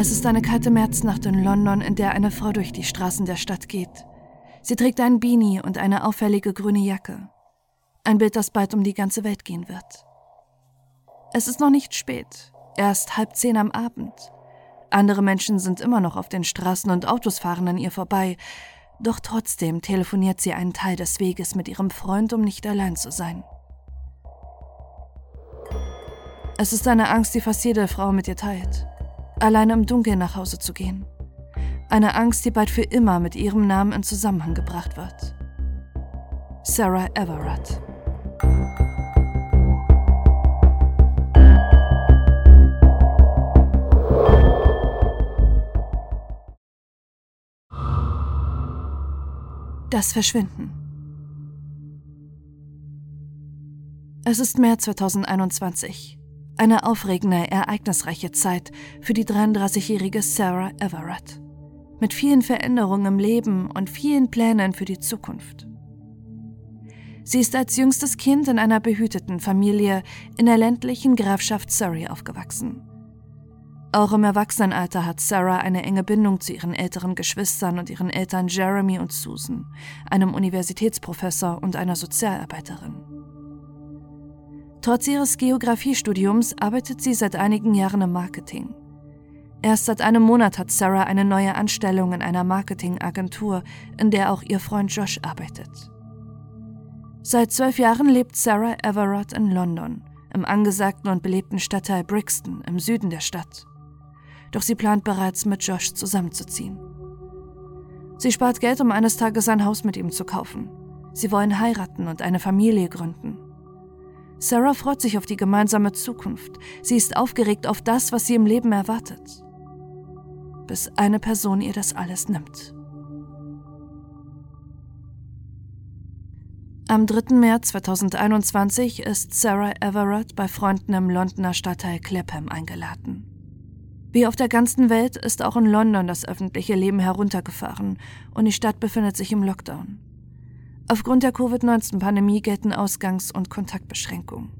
Es ist eine kalte Märznacht in London, in der eine Frau durch die Straßen der Stadt geht. Sie trägt einen Beanie und eine auffällige grüne Jacke. Ein Bild, das bald um die ganze Welt gehen wird. Es ist noch nicht spät, erst halb zehn am Abend. Andere Menschen sind immer noch auf den Straßen und Autos fahren an ihr vorbei, doch trotzdem telefoniert sie einen Teil des Weges mit ihrem Freund, um nicht allein zu sein. Es ist eine Angst, die fast jede Frau mit ihr teilt, alleine im Dunkeln nach Hause zu gehen. Eine Angst, die bald für immer mit ihrem Namen in Zusammenhang gebracht wird. Sarah Everett. Das Verschwinden. Es ist März 2021. Eine aufregende, ereignisreiche Zeit für die 33-jährige Sarah Everett. Mit vielen Veränderungen im Leben und vielen Plänen für die Zukunft. Sie ist als jüngstes Kind in einer behüteten Familie in der ländlichen Grafschaft Surrey aufgewachsen. Auch im Erwachsenenalter hat Sarah eine enge Bindung zu ihren älteren Geschwistern und ihren Eltern Jeremy und Susan, einem Universitätsprofessor und einer Sozialarbeiterin. Trotz ihres Geografiestudiums arbeitet sie seit einigen Jahren im Marketing. Erst seit einem Monat hat Sarah eine neue Anstellung in einer Marketingagentur, in der auch ihr Freund Josh arbeitet. Seit zwölf Jahren lebt Sarah Everett in London, im angesagten und belebten Stadtteil Brixton im Süden der Stadt doch sie plant bereits, mit Josh zusammenzuziehen. Sie spart Geld, um eines Tages ein Haus mit ihm zu kaufen. Sie wollen heiraten und eine Familie gründen. Sarah freut sich auf die gemeinsame Zukunft. Sie ist aufgeregt auf das, was sie im Leben erwartet. Bis eine Person ihr das alles nimmt. Am 3. März 2021 ist Sarah Everett bei Freunden im Londoner Stadtteil Clapham eingeladen. Wie auf der ganzen Welt ist auch in London das öffentliche Leben heruntergefahren und die Stadt befindet sich im Lockdown. Aufgrund der Covid-19-Pandemie gelten Ausgangs- und Kontaktbeschränkungen.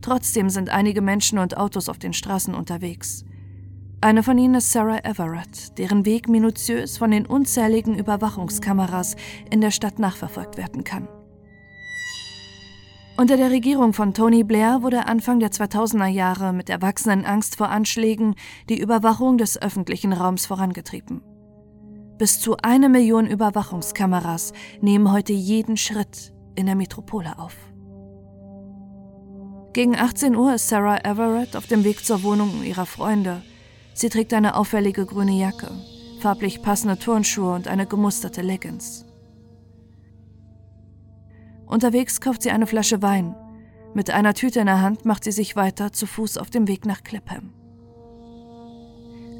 Trotzdem sind einige Menschen und Autos auf den Straßen unterwegs. Eine von ihnen ist Sarah Everett, deren Weg minutiös von den unzähligen Überwachungskameras in der Stadt nachverfolgt werden kann. Unter der Regierung von Tony Blair wurde Anfang der 2000er Jahre mit erwachsenen Angst vor Anschlägen die Überwachung des öffentlichen Raums vorangetrieben. Bis zu eine Million Überwachungskameras nehmen heute jeden Schritt in der Metropole auf. Gegen 18 Uhr ist Sarah Everett auf dem Weg zur Wohnung ihrer Freunde. Sie trägt eine auffällige grüne Jacke, farblich passende Turnschuhe und eine gemusterte Leggings. Unterwegs kauft sie eine Flasche Wein. Mit einer Tüte in der Hand macht sie sich weiter zu Fuß auf dem Weg nach Clapham.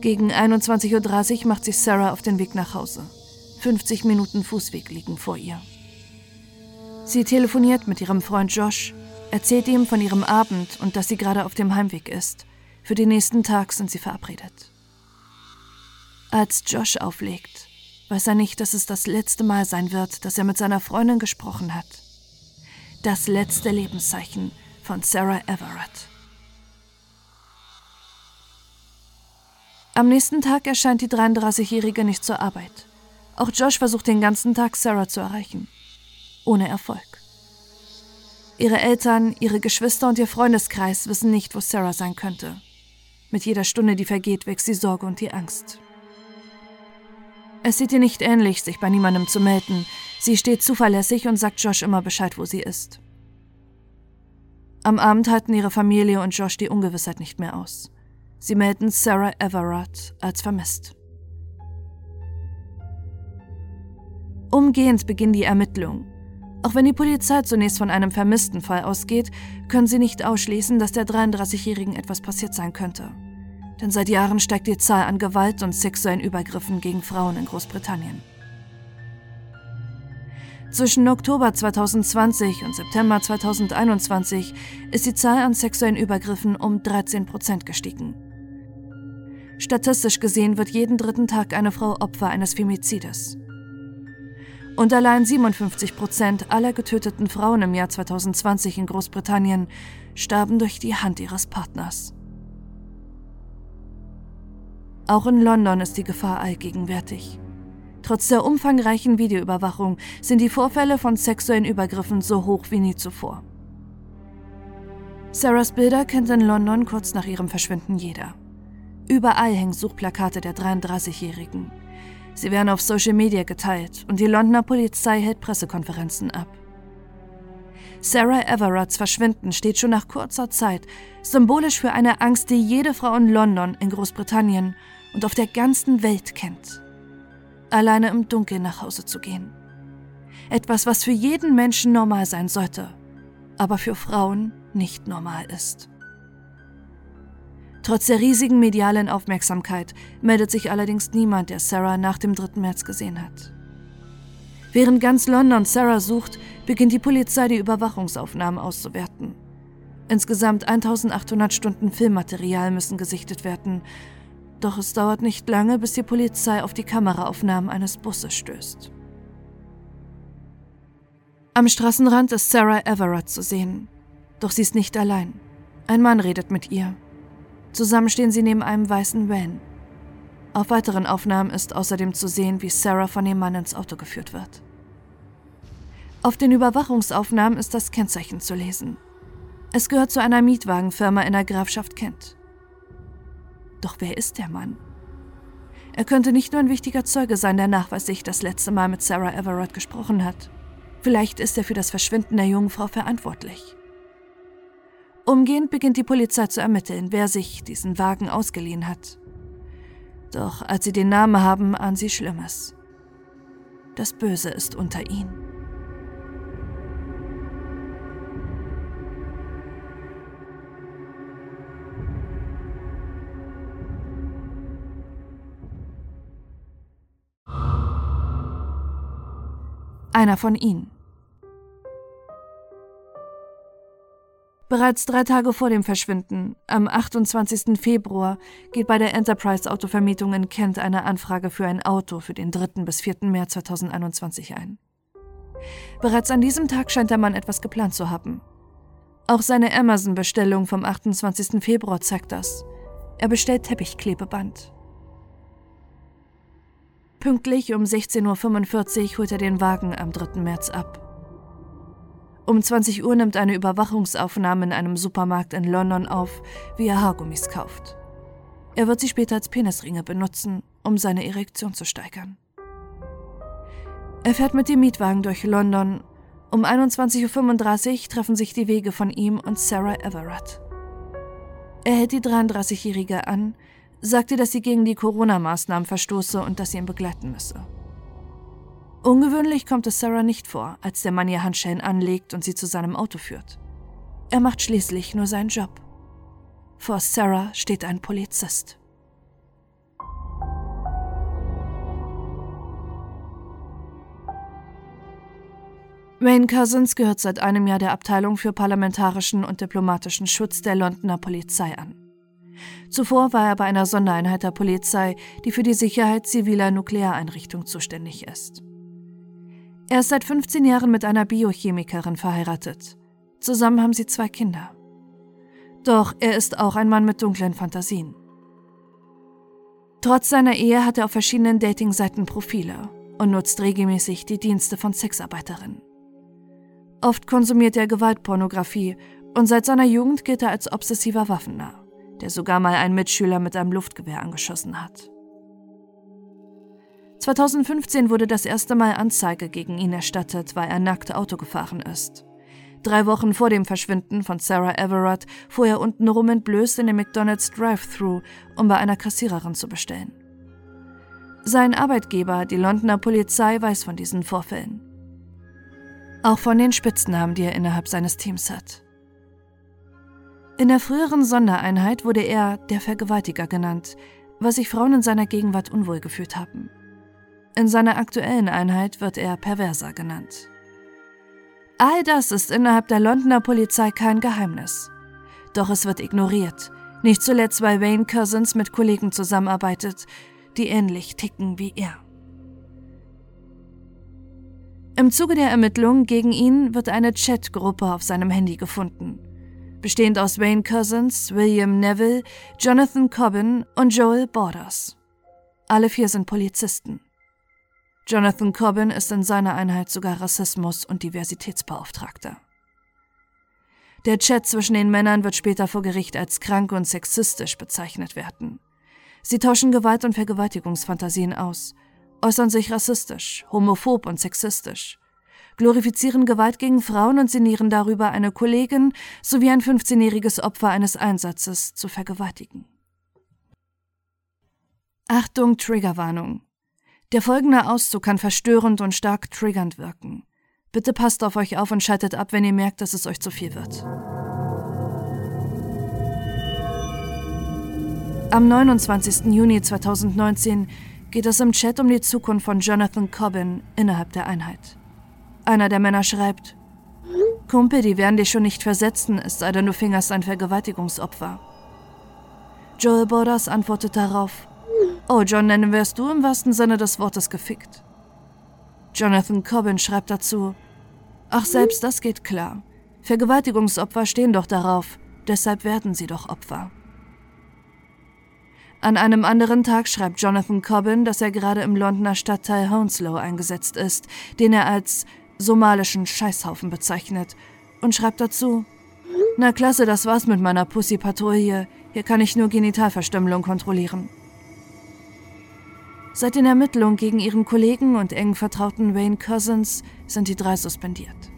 Gegen 21.30 Uhr macht sich Sarah auf den Weg nach Hause. 50 Minuten Fußweg liegen vor ihr. Sie telefoniert mit ihrem Freund Josh, erzählt ihm von ihrem Abend und dass sie gerade auf dem Heimweg ist. Für den nächsten Tag sind sie verabredet. Als Josh auflegt, weiß er nicht, dass es das letzte Mal sein wird, dass er mit seiner Freundin gesprochen hat das letzte Lebenszeichen von Sarah Everett. Am nächsten Tag erscheint die 33-Jährige nicht zur Arbeit. Auch Josh versucht den ganzen Tag Sarah zu erreichen. Ohne Erfolg. Ihre Eltern, ihre Geschwister und ihr Freundeskreis wissen nicht, wo Sarah sein könnte. Mit jeder Stunde, die vergeht, wächst die Sorge und die Angst. Es sieht ihr nicht ähnlich, sich bei niemandem zu melden. Sie steht zuverlässig und sagt Josh immer Bescheid, wo sie ist. Am Abend halten ihre Familie und Josh die Ungewissheit nicht mehr aus. Sie melden Sarah Everett als vermisst. Umgehend beginnen die Ermittlungen. Auch wenn die Polizei zunächst von einem vermissten Fall ausgeht, können sie nicht ausschließen, dass der 33-Jährigen etwas passiert sein könnte denn seit Jahren steigt die Zahl an Gewalt und sexuellen Übergriffen gegen Frauen in Großbritannien. Zwischen Oktober 2020 und September 2021 ist die Zahl an sexuellen Übergriffen um 13 Prozent gestiegen. Statistisch gesehen wird jeden dritten Tag eine Frau Opfer eines Femizides. Und allein 57 Prozent aller getöteten Frauen im Jahr 2020 in Großbritannien starben durch die Hand ihres Partners. Auch in London ist die Gefahr allgegenwärtig. Trotz der umfangreichen Videoüberwachung sind die Vorfälle von sexuellen Übergriffen so hoch wie nie zuvor. Sarahs Bilder kennt in London kurz nach ihrem Verschwinden jeder. Überall hängen Suchplakate der 33-Jährigen. Sie werden auf Social Media geteilt und die Londoner Polizei hält Pressekonferenzen ab. Sarah Everetts Verschwinden steht schon nach kurzer Zeit symbolisch für eine Angst, die jede Frau in London, in Großbritannien und auf der ganzen Welt kennt. Alleine im Dunkeln nach Hause zu gehen. Etwas, was für jeden Menschen normal sein sollte, aber für Frauen nicht normal ist. Trotz der riesigen medialen Aufmerksamkeit meldet sich allerdings niemand, der Sarah nach dem 3. März gesehen hat. Während ganz London Sarah sucht, beginnt die Polizei die Überwachungsaufnahmen auszuwerten. Insgesamt 1800 Stunden Filmmaterial müssen gesichtet werden. Doch es dauert nicht lange, bis die Polizei auf die Kameraaufnahmen eines Busses stößt. Am Straßenrand ist Sarah Everett zu sehen. Doch sie ist nicht allein. Ein Mann redet mit ihr. Zusammen stehen sie neben einem weißen Van. Auf weiteren Aufnahmen ist außerdem zu sehen, wie Sarah von dem Mann ins Auto geführt wird. Auf den Überwachungsaufnahmen ist das Kennzeichen zu lesen. Es gehört zu einer Mietwagenfirma in der Grafschaft Kent. Doch wer ist der Mann? Er könnte nicht nur ein wichtiger Zeuge sein, der nachweislich das letzte Mal mit Sarah Everett gesprochen hat. Vielleicht ist er für das Verschwinden der jungen Frau verantwortlich. Umgehend beginnt die Polizei zu ermitteln, wer sich diesen Wagen ausgeliehen hat. Doch als sie den Namen haben, ahnen sie Schlimmes. Das Böse ist unter ihnen. Einer von ihnen. Bereits drei Tage vor dem Verschwinden, am 28. Februar, geht bei der Enterprise Autovermietung in Kent eine Anfrage für ein Auto für den 3. bis 4. März 2021 ein. Bereits an diesem Tag scheint der Mann etwas geplant zu haben. Auch seine Amazon-Bestellung vom 28. Februar zeigt das. Er bestellt Teppichklebeband. Pünktlich um 16.45 Uhr holt er den Wagen am 3. März ab. Um 20 Uhr nimmt eine Überwachungsaufnahme in einem Supermarkt in London auf, wie er Haargummis kauft. Er wird sie später als Penisringe benutzen, um seine Erektion zu steigern. Er fährt mit dem Mietwagen durch London. Um 21.35 Uhr treffen sich die Wege von ihm und Sarah Everett. Er hält die 33-Jährige an, sagt ihr, dass sie gegen die Corona-Maßnahmen verstoße und dass sie ihn begleiten müsse. Ungewöhnlich kommt es Sarah nicht vor, als der Mann ihr Handschellen anlegt und sie zu seinem Auto führt. Er macht schließlich nur seinen Job. Vor Sarah steht ein Polizist. Wayne Cousins gehört seit einem Jahr der Abteilung für parlamentarischen und diplomatischen Schutz der Londoner Polizei an. Zuvor war er bei einer Sondereinheit der Polizei, die für die Sicherheit ziviler Nukleareinrichtungen zuständig ist. Er ist seit 15 Jahren mit einer Biochemikerin verheiratet. Zusammen haben sie zwei Kinder. Doch er ist auch ein Mann mit dunklen Fantasien. Trotz seiner Ehe hat er auf verschiedenen Dating-Seiten Profile und nutzt regelmäßig die Dienste von Sexarbeiterinnen. Oft konsumiert er Gewaltpornografie und seit seiner Jugend gilt er als obsessiver Waffennah, der sogar mal einen Mitschüler mit einem Luftgewehr angeschossen hat. 2015 wurde das erste Mal Anzeige gegen ihn erstattet, weil er nackt Auto gefahren ist. Drei Wochen vor dem Verschwinden von Sarah Everett fuhr er untenrum entblößt in den McDonald's Drive-Thru, um bei einer Kassiererin zu bestellen. Sein Arbeitgeber, die Londoner Polizei, weiß von diesen Vorfällen. Auch von den Spitznamen, die er innerhalb seines Teams hat. In der früheren Sondereinheit wurde er der Vergewaltiger genannt, was sich Frauen in seiner Gegenwart unwohl gefühlt haben. In seiner aktuellen Einheit wird er Perverser genannt. All das ist innerhalb der Londoner Polizei kein Geheimnis. Doch es wird ignoriert, nicht zuletzt weil Wayne Cousins mit Kollegen zusammenarbeitet, die ähnlich ticken wie er. Im Zuge der Ermittlungen gegen ihn wird eine Chatgruppe auf seinem Handy gefunden. bestehend aus Wayne Cousins, William Neville, Jonathan Cobbin und Joel Borders. Alle vier sind Polizisten. Jonathan Cobbin ist in seiner Einheit sogar Rassismus- und Diversitätsbeauftragter. Der Chat zwischen den Männern wird später vor Gericht als krank und sexistisch bezeichnet werden. Sie tauschen Gewalt- und Vergewaltigungsfantasien aus, äußern sich rassistisch, homophob und sexistisch, glorifizieren Gewalt gegen Frauen und sinnieren darüber, eine Kollegin sowie ein 15-jähriges Opfer eines Einsatzes zu vergewaltigen. Achtung, Triggerwarnung. Der folgende Auszug kann verstörend und stark triggernd wirken. Bitte passt auf euch auf und schaltet ab, wenn ihr merkt, dass es euch zu viel wird. Am 29. Juni 2019 geht es im Chat um die Zukunft von Jonathan Cobbin innerhalb der Einheit. Einer der Männer schreibt, Kumpel, die werden dich schon nicht versetzen, es sei denn, du fingerst ein Vergewaltigungsopfer. Joel Borders antwortet darauf, Oh, John, nennen wärst du im wahrsten Sinne des Wortes gefickt. Jonathan Cobbin schreibt dazu, Ach, selbst das geht klar. Vergewaltigungsopfer stehen doch darauf, deshalb werden sie doch Opfer. An einem anderen Tag schreibt Jonathan Cobbin, dass er gerade im Londoner Stadtteil Hounslow eingesetzt ist, den er als somalischen Scheißhaufen bezeichnet, und schreibt dazu: Na klasse, das war's mit meiner Pussy-Patrouille. Hier kann ich nur Genitalverstümmelung kontrollieren. Seit den Ermittlungen gegen ihren Kollegen und engen Vertrauten Wayne Cousins sind die drei suspendiert.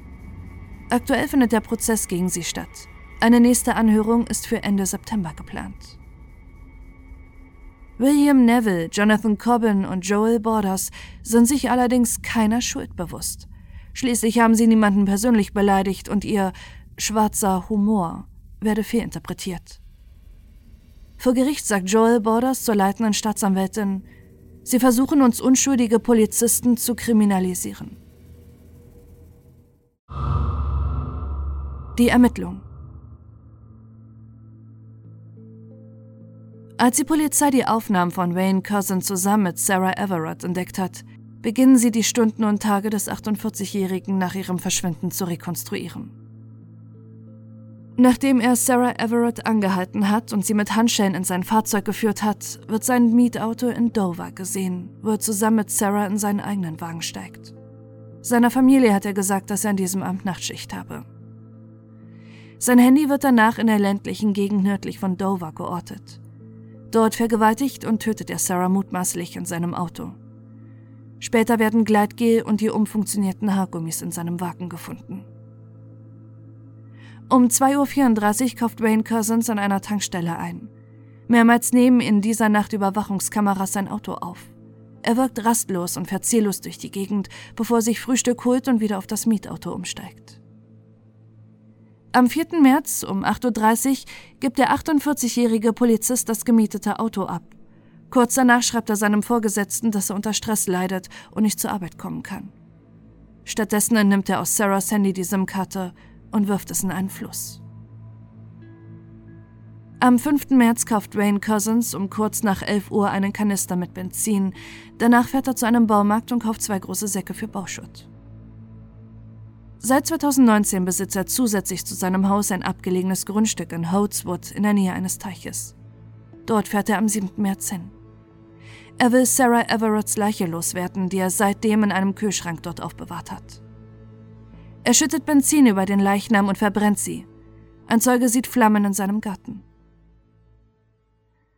Aktuell findet der Prozess gegen sie statt. Eine nächste Anhörung ist für Ende September geplant. William Neville, Jonathan Cobbin und Joel Borders sind sich allerdings keiner Schuld bewusst. Schließlich haben sie niemanden persönlich beleidigt und ihr schwarzer Humor werde fehlinterpretiert. Vor Gericht sagt Joel Borders zur leitenden Staatsanwältin, Sie versuchen uns unschuldige Polizisten zu kriminalisieren. Die Ermittlung. Als die Polizei die Aufnahmen von Wayne Cousin zusammen mit Sarah Everett entdeckt hat, beginnen sie die Stunden und Tage des 48-Jährigen nach ihrem Verschwinden zu rekonstruieren. Nachdem er Sarah Everett angehalten hat und sie mit Handschellen in sein Fahrzeug geführt hat, wird sein Mietauto in Dover gesehen, wo er zusammen mit Sarah in seinen eigenen Wagen steigt. Seiner Familie hat er gesagt, dass er an diesem Abend Nachtschicht habe. Sein Handy wird danach in der ländlichen Gegend nördlich von Dover geortet. Dort vergewaltigt und tötet er Sarah mutmaßlich in seinem Auto. Später werden Gleitgel und die umfunktionierten Haargummis in seinem Wagen gefunden. Um 2.34 Uhr kauft Wayne Cousins an einer Tankstelle ein. Mehrmals nehmen in dieser Nacht Überwachungskameras sein Auto auf. Er wirkt rastlos und fährt ziellos durch die Gegend, bevor er sich Frühstück holt und wieder auf das Mietauto umsteigt. Am 4. März um 8.30 Uhr gibt der 48-jährige Polizist das gemietete Auto ab. Kurz danach schreibt er seinem Vorgesetzten, dass er unter Stress leidet und nicht zur Arbeit kommen kann. Stattdessen entnimmt er aus Sarahs Handy die SIM-Karte und wirft es in einen Fluss. Am 5. März kauft Wayne Cousins um kurz nach 11 Uhr einen Kanister mit Benzin. Danach fährt er zu einem Baumarkt und kauft zwei große Säcke für Bauschutt. Seit 2019 besitzt er zusätzlich zu seinem Haus ein abgelegenes Grundstück in Holtzwood in der Nähe eines Teiches. Dort fährt er am 7. März hin. Er will Sarah Everetts Leiche loswerden, die er seitdem in einem Kühlschrank dort aufbewahrt hat. Er schüttet Benzin über den Leichnam und verbrennt sie. Ein Zeuge sieht Flammen in seinem Garten.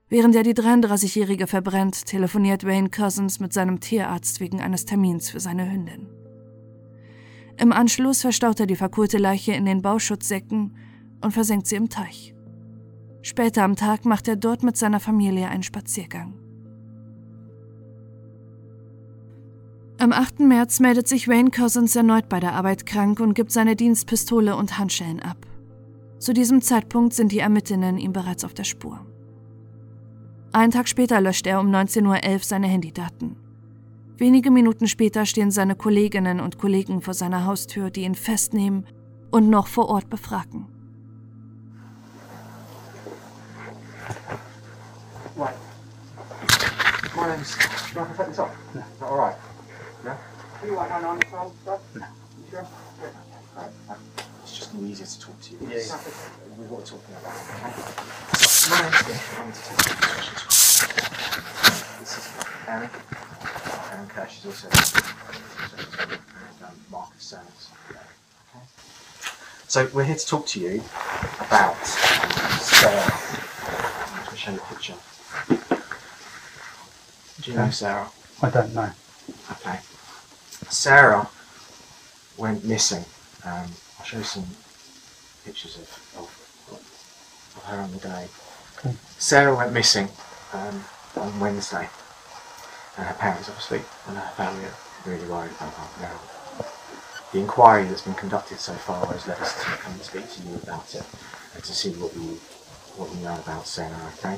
Während er die 33-Jährige verbrennt, telefoniert Wayne Cousins mit seinem Tierarzt wegen eines Termins für seine Hündin. Im Anschluss verstaut er die verkohlte Leiche in den Bauschutzsäcken und versenkt sie im Teich. Später am Tag macht er dort mit seiner Familie einen Spaziergang. Am 8. März meldet sich Wayne Cousins erneut bei der Arbeit krank und gibt seine Dienstpistole und Handschellen ab. Zu diesem Zeitpunkt sind die Ermittlerinnen ihm bereits auf der Spur. Einen Tag später löscht er um 19.11 Uhr seine Handydaten. Wenige Minuten später stehen seine Kolleginnen und Kollegen vor seiner Haustür, die ihn festnehmen und noch vor Ort befragen. Right. My name's. This off? No. Is that all right? Yeah? You want on stuff? No. You sure? just easier to talk to you. Yeah, yeah. With what we're talking about, okay? My name's Dick. I'm to take some questions. This is Aaron. Aaron Cash is also um, Marcus Sands. Okay. So we're here to talk to you about um, Sarah. I'm going to show you a picture. Do you know Sarah? I don't know. Okay. Sarah went missing. Um, I'll show you some pictures of, of, of her on the day. Okay. Sarah went missing um, on Wednesday. And her parents, obviously, and her family are really worried about her now. The inquiry that's been conducted so far has led us to come and speak to you about it and to see what you what you know about Sarah, okay?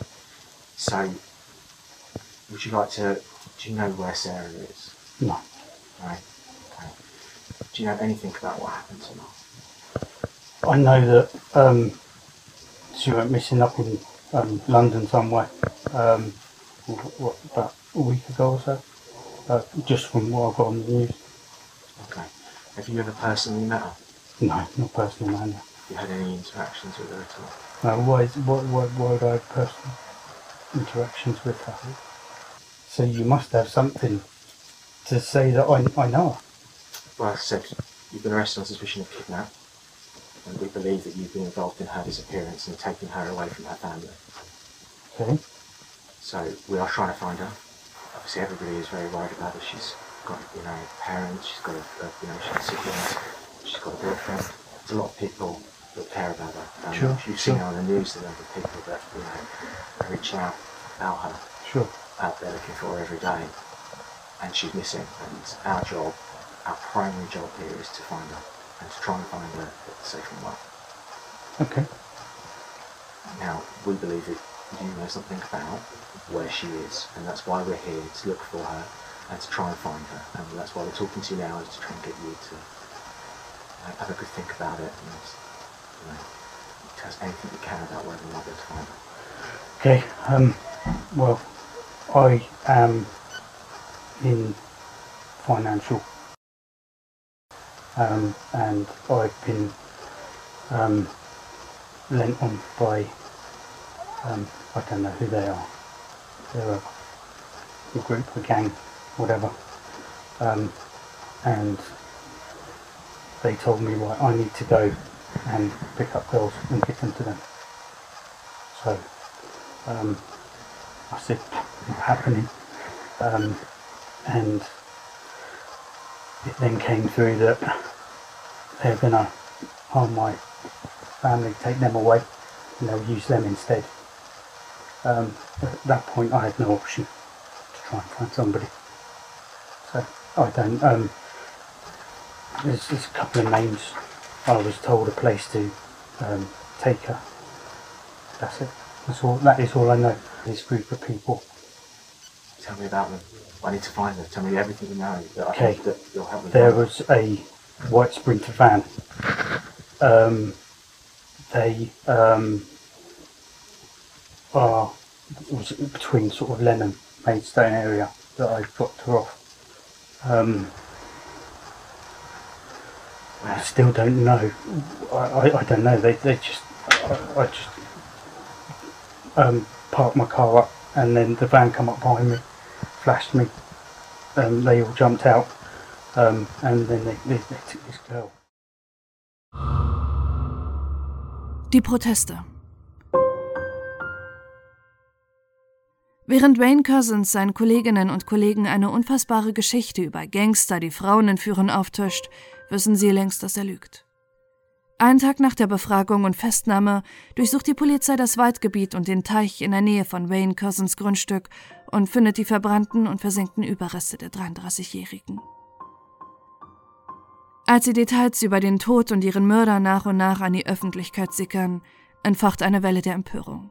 So, would you like to, do you know where Sarah is? No. Right. Okay. Do you know anything about what happened to her? I know that um, she went missing up in um, London somewhere. Um, what, about a week ago or so. Uh, just from what I got on the news. Okay. Have you ever personally met her? No, not personally. Have you had any interactions with her at all? No, why, is, why, why, why would I have personal interactions with her? So you must have something to say that I, I know her. Well, as I said, you've been arrested on suspicion of kidnap, and we believe that you've been involved in her disappearance and taking her away from her family. Okay. So we are trying to find her. Obviously, everybody is very worried about her. She's got, you know, parents. She's got, a, you know, she's got siblings. She's got a boyfriend. There's a lot of people that care about her. Um, Sure, You've seen sure. on the news. The number of people that you know are reaching out about her. Sure. out there looking for her every day, and she's missing. And our job, our primary job here, is to find her and to try and find her safe and well. Okay. Now, we believe that you know something about where she is, and that's why we're here to look for her and to try and find her. And that's why we're talking to you now, is to try and get you to uh, have a good think about it and you know, tell us anything you can about where not we're to find her. Okay. Um, well, I am in financial, um, and I've been um, lent on by um, I don't know who they are. They're a, a group, a gang, whatever, um, and they told me right, I need to go and pick up girls and give them to them. So um, I said, happening. And it then came through that they're going to harm my family, take them away, and they'll use them instead. Um, at that point, I had no option to try and find somebody. So I don't. Um, there's, there's a couple of names. I was told a place to um, take her. That's it. That's all. That is all I know. This group of people. Tell me about them. I need to find them. Tell me everything you know that I Okay. hope that you'll help me. There find. was a white Sprinter van. Um, they um, are was between sort of Lenham Maidstone area that I dropped her off. Um, I still don't know. I, I, I don't know. They they just I, I just um, parked my car up and then the van come up behind me, flashed me. Um, they all jumped out um, and then they, they, they took this girl. Die Proteste. Während Wayne Cousins seinen Kolleginnen und Kollegen eine unfassbare Geschichte über Gangster, die Frauen entführen, auftischt, wissen sie längst, dass er lügt. Einen Tag nach der Befragung und Festnahme durchsucht die Polizei das Waldgebiet und den Teich in der Nähe von Wayne Cousins Grundstück und findet die verbrannten und versenkten Überreste der 33-Jährigen. Als die Details über den Tod und ihren Mörder nach und nach an die Öffentlichkeit sickern, entfacht eine Welle der Empörung.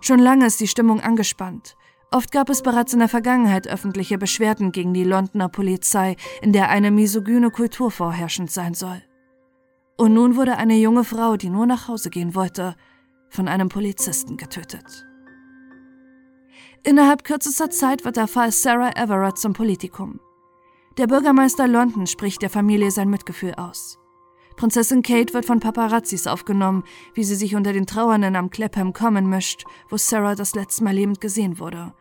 Schon lange ist die Stimmung angespannt. Oft gab es bereits in der Vergangenheit öffentliche Beschwerden gegen die Londoner Polizei, in der eine misogyne Kultur vorherrschend sein soll. Und nun wurde eine junge Frau, die nur nach Hause gehen wollte, von einem Polizisten getötet. Innerhalb kürzester Zeit wird der Fall Sarah Everett zum Politikum. Der Bürgermeister London spricht der Familie sein Mitgefühl aus. Prinzessin Kate wird von Paparazzis aufgenommen, wie sie sich unter den Trauernden am Clapham Common mischt, wo Sarah das letzte Mal lebend gesehen wurde.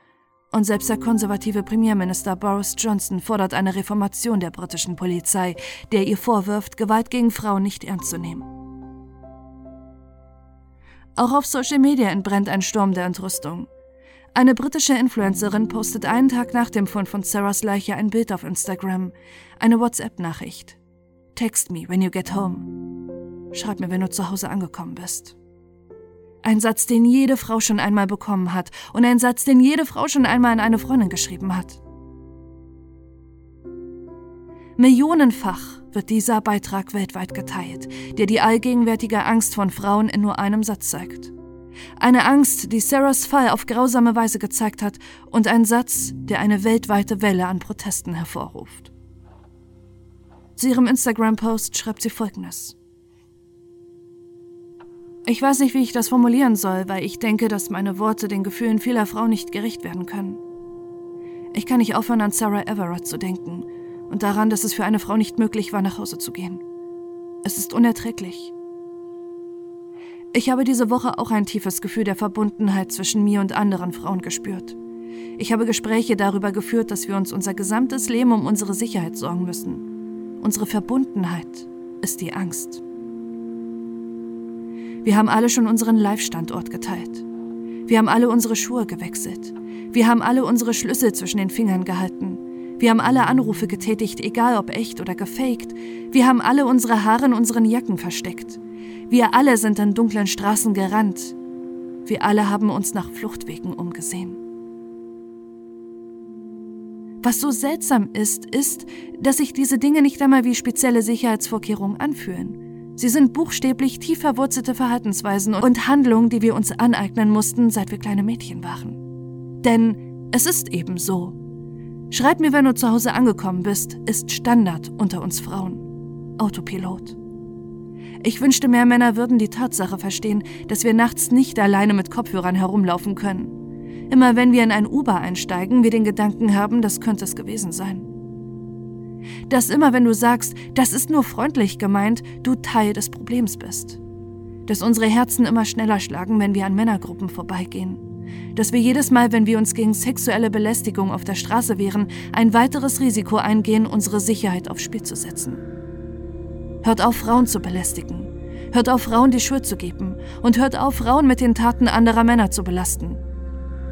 Und selbst der konservative Premierminister Boris Johnson fordert eine Reformation der britischen Polizei, der ihr vorwirft, Gewalt gegen Frauen nicht ernst zu nehmen. Auch auf Social Media entbrennt ein Sturm der Entrüstung. Eine britische Influencerin postet einen Tag nach dem Fund von Sarahs Leiche ein Bild auf Instagram, eine WhatsApp-Nachricht. Text me when you get home. Schreib mir, wenn du zu Hause angekommen bist. Ein Satz, den jede Frau schon einmal bekommen hat und ein Satz, den jede Frau schon einmal an eine Freundin geschrieben hat. Millionenfach wird dieser Beitrag weltweit geteilt, der die allgegenwärtige Angst von Frauen in nur einem Satz zeigt. Eine Angst, die Sarahs Fall auf grausame Weise gezeigt hat, und ein Satz, der eine weltweite Welle an Protesten hervorruft. Zu ihrem Instagram-Post schreibt sie folgendes. Ich weiß nicht, wie ich das formulieren soll, weil ich denke, dass meine Worte den Gefühlen vieler Frauen nicht gerecht werden können. Ich kann nicht aufhören, an Sarah Everett zu denken und daran, dass es für eine Frau nicht möglich war, nach Hause zu gehen. Es ist unerträglich. Ich habe diese Woche auch ein tiefes Gefühl der Verbundenheit zwischen mir und anderen Frauen gespürt. Ich habe Gespräche darüber geführt, dass wir uns unser gesamtes Leben um unsere Sicherheit sorgen müssen. Unsere Verbundenheit ist die Angst. Wir haben alle schon unseren Live-Standort geteilt. Wir haben alle unsere Schuhe gewechselt. Wir haben alle unsere Schlüssel zwischen den Fingern gehalten. Wir haben alle Anrufe getätigt, egal ob echt oder gefaked. Wir haben alle unsere Haare in unseren Jacken versteckt. Wir alle sind an dunklen Straßen gerannt. Wir alle haben uns nach Fluchtwegen umgesehen. Was so seltsam ist, ist, dass sich diese Dinge nicht einmal wie spezielle Sicherheitsvorkehrungen anfühlen. Sie sind buchstäblich tief verwurzelte Verhaltensweisen und Handlungen, die wir uns aneignen mussten, seit wir kleine Mädchen waren. Denn es ist eben so. Schreib mir, wenn du zu Hause angekommen bist, ist Standard unter uns Frauen. Autopilot. Ich wünschte, mehr Männer würden die Tatsache verstehen, dass wir nachts nicht alleine mit Kopfhörern herumlaufen können. Immer wenn wir in ein Uber einsteigen, wir den Gedanken haben, das könnte es gewesen sein. Dass immer wenn du sagst, das ist nur freundlich gemeint, du Teil des Problems bist. Dass unsere Herzen immer schneller schlagen, wenn wir an Männergruppen vorbeigehen. Dass wir jedes Mal, wenn wir uns gegen sexuelle Belästigung auf der Straße wehren, ein weiteres Risiko eingehen, unsere Sicherheit aufs Spiel zu setzen. Hört auf, Frauen zu belästigen. Hört auf, Frauen die Schuld zu geben. Und hört auf, Frauen mit den Taten anderer Männer zu belasten.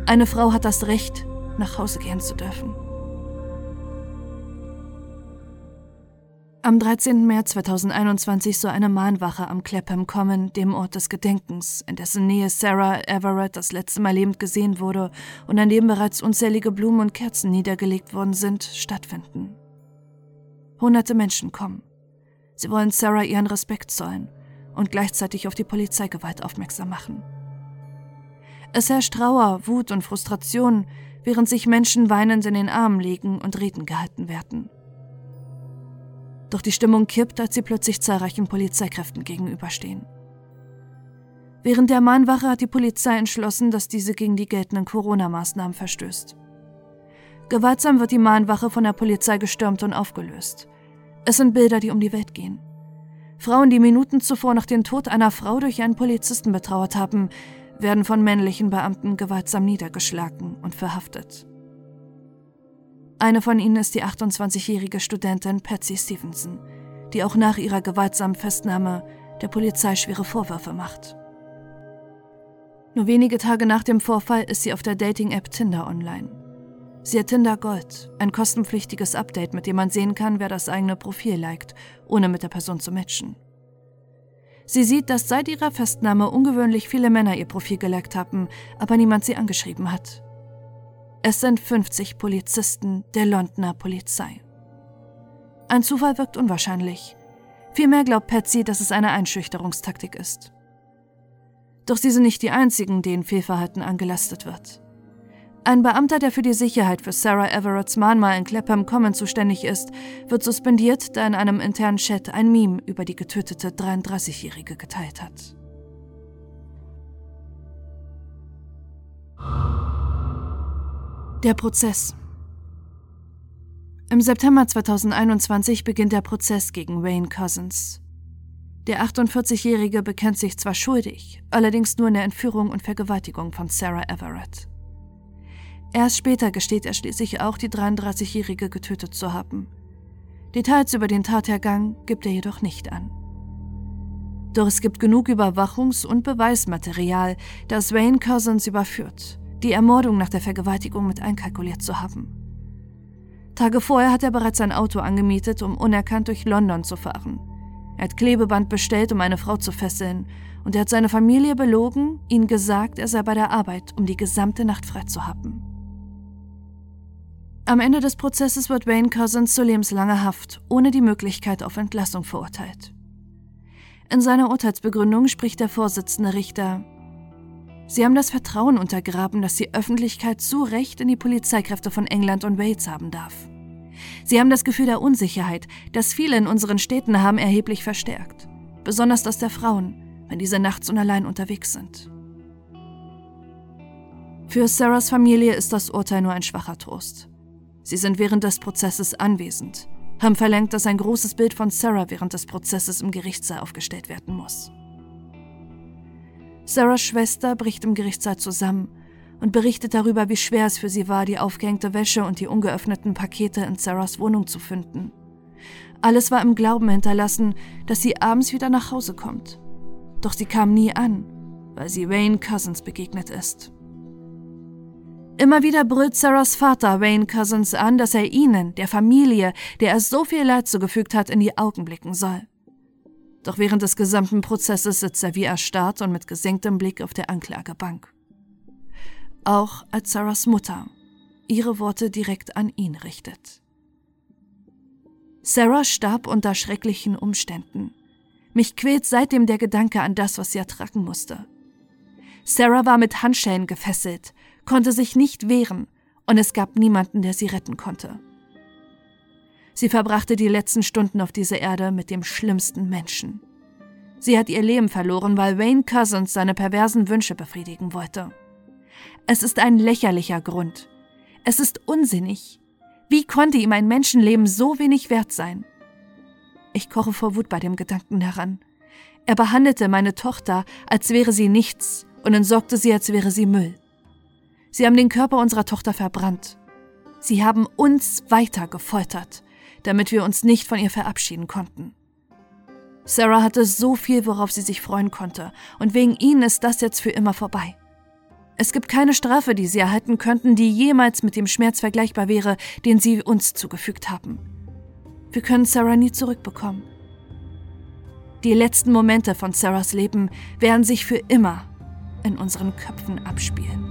Eine Frau hat das Recht, nach Hause gehen zu dürfen. Am 13. März 2021 soll eine Mahnwache am Clapham kommen, dem Ort des Gedenkens, in dessen Nähe Sarah Everett das letzte Mal lebend gesehen wurde und an dem bereits unzählige Blumen und Kerzen niedergelegt worden sind, stattfinden. Hunderte Menschen kommen. Sie wollen Sarah ihren Respekt zollen und gleichzeitig auf die Polizeigewalt aufmerksam machen. Es herrscht Trauer, Wut und Frustration, während sich Menschen weinend in den Armen liegen und Reden gehalten werden. Doch die Stimmung kippt, als sie plötzlich zahlreichen Polizeikräften gegenüberstehen. Während der Mahnwache hat die Polizei entschlossen, dass diese gegen die geltenden Corona-Maßnahmen verstößt. Gewaltsam wird die Mahnwache von der Polizei gestürmt und aufgelöst. Es sind Bilder, die um die Welt gehen. Frauen, die Minuten zuvor nach dem Tod einer Frau durch einen Polizisten betrauert haben, werden von männlichen Beamten gewaltsam niedergeschlagen und verhaftet. Eine von ihnen ist die 28-jährige Studentin Patsy Stevenson, die auch nach ihrer gewaltsamen Festnahme der Polizei schwere Vorwürfe macht. Nur wenige Tage nach dem Vorfall ist sie auf der Dating-App Tinder online. Sie hat Tinder Gold, ein kostenpflichtiges Update, mit dem man sehen kann, wer das eigene Profil liked, ohne mit der Person zu matchen. Sie sieht, dass seit ihrer Festnahme ungewöhnlich viele Männer ihr Profil geleckt haben, aber niemand sie angeschrieben hat. Es sind 50 Polizisten der Londoner Polizei. Ein Zufall wirkt unwahrscheinlich. Vielmehr glaubt Patsy, dass es eine Einschüchterungstaktik ist. Doch sie sind nicht die einzigen, denen Fehlverhalten angelastet wird. Ein Beamter, der für die Sicherheit für Sarah Everetts Mahnmal in Clapham Common zuständig ist, wird suspendiert, da in einem internen Chat ein Meme über die getötete 33-Jährige geteilt hat. Der Prozess. Im September 2021 beginnt der Prozess gegen Wayne Cousins. Der 48-Jährige bekennt sich zwar schuldig, allerdings nur in der Entführung und Vergewaltigung von Sarah Everett. Erst später gesteht er schließlich auch, die 33-Jährige getötet zu haben. Details über den Tathergang gibt er jedoch nicht an. Doch es gibt genug Überwachungs- und Beweismaterial, das Wayne Cousins überführt, die Ermordung nach der Vergewaltigung mit einkalkuliert zu haben. Tage vorher hat er bereits ein Auto angemietet, um unerkannt durch London zu fahren. Er hat Klebeband bestellt, um eine Frau zu fesseln, und er hat seine Familie belogen, ihnen gesagt, er sei bei der Arbeit, um die gesamte Nacht frei zu haben. Am Ende des Prozesses wird Wayne Cousins zu lebenslanger Haft ohne die Möglichkeit auf Entlassung verurteilt. In seiner Urteilsbegründung spricht der Vorsitzende Richter Sie haben das Vertrauen untergraben, das die Öffentlichkeit zu Recht in die Polizeikräfte von England und Wales haben darf. Sie haben das Gefühl der Unsicherheit, das viele in unseren Städten haben, erheblich verstärkt. Besonders das der Frauen, wenn diese nachts und allein unterwegs sind. Für Sarahs Familie ist das Urteil nur ein schwacher Trost. Sie sind während des Prozesses anwesend haben verlangt, dass ein großes Bild von Sarah während des Prozesses im Gerichtssaal aufgestellt werden muss. Sarahs Schwester bricht im Gerichtssaal zusammen und berichtet darüber, wie schwer es für sie war, die aufgehängte Wäsche und die ungeöffneten Pakete in Sarahs Wohnung zu finden. Alles war im Glauben hinterlassen, dass sie abends wieder nach Hause kommt. Doch sie kam nie an, weil sie Wayne Cousins begegnet ist. Immer wieder brüllt Sarahs Vater Wayne Cousins an, dass er ihnen, der Familie, der er so viel Leid zugefügt hat, in die Augen blicken soll. Doch während des gesamten Prozesses sitzt er wie erstarrt und mit gesenktem Blick auf der Anklagebank. Auch als Sarahs Mutter ihre Worte direkt an ihn richtet. Sarah starb unter schrecklichen Umständen. Mich quält seitdem der Gedanke an das, was sie ertragen musste. Sarah war mit Handschellen gefesselt, konnte sich nicht wehren und es gab niemanden, der sie retten konnte. Sie verbrachte die letzten Stunden auf dieser Erde mit dem schlimmsten Menschen. Sie hat ihr Leben verloren, weil Wayne Cousins seine perversen Wünsche befriedigen wollte. Es ist ein lächerlicher Grund. Es ist unsinnig. Wie konnte ihm ein Menschenleben so wenig wert sein? Ich koche vor Wut bei dem Gedanken daran. Er behandelte meine Tochter, als wäre sie nichts und entsorgte sie, als wäre sie Müll. Sie haben den Körper unserer Tochter verbrannt. Sie haben uns weiter gefoltert, damit wir uns nicht von ihr verabschieden konnten. Sarah hatte so viel, worauf sie sich freuen konnte, und wegen ihnen ist das jetzt für immer vorbei. Es gibt keine Strafe, die sie erhalten könnten, die jemals mit dem Schmerz vergleichbar wäre, den sie uns zugefügt haben. Wir können Sarah nie zurückbekommen. Die letzten Momente von Sarahs Leben werden sich für immer in unseren Köpfen abspielen.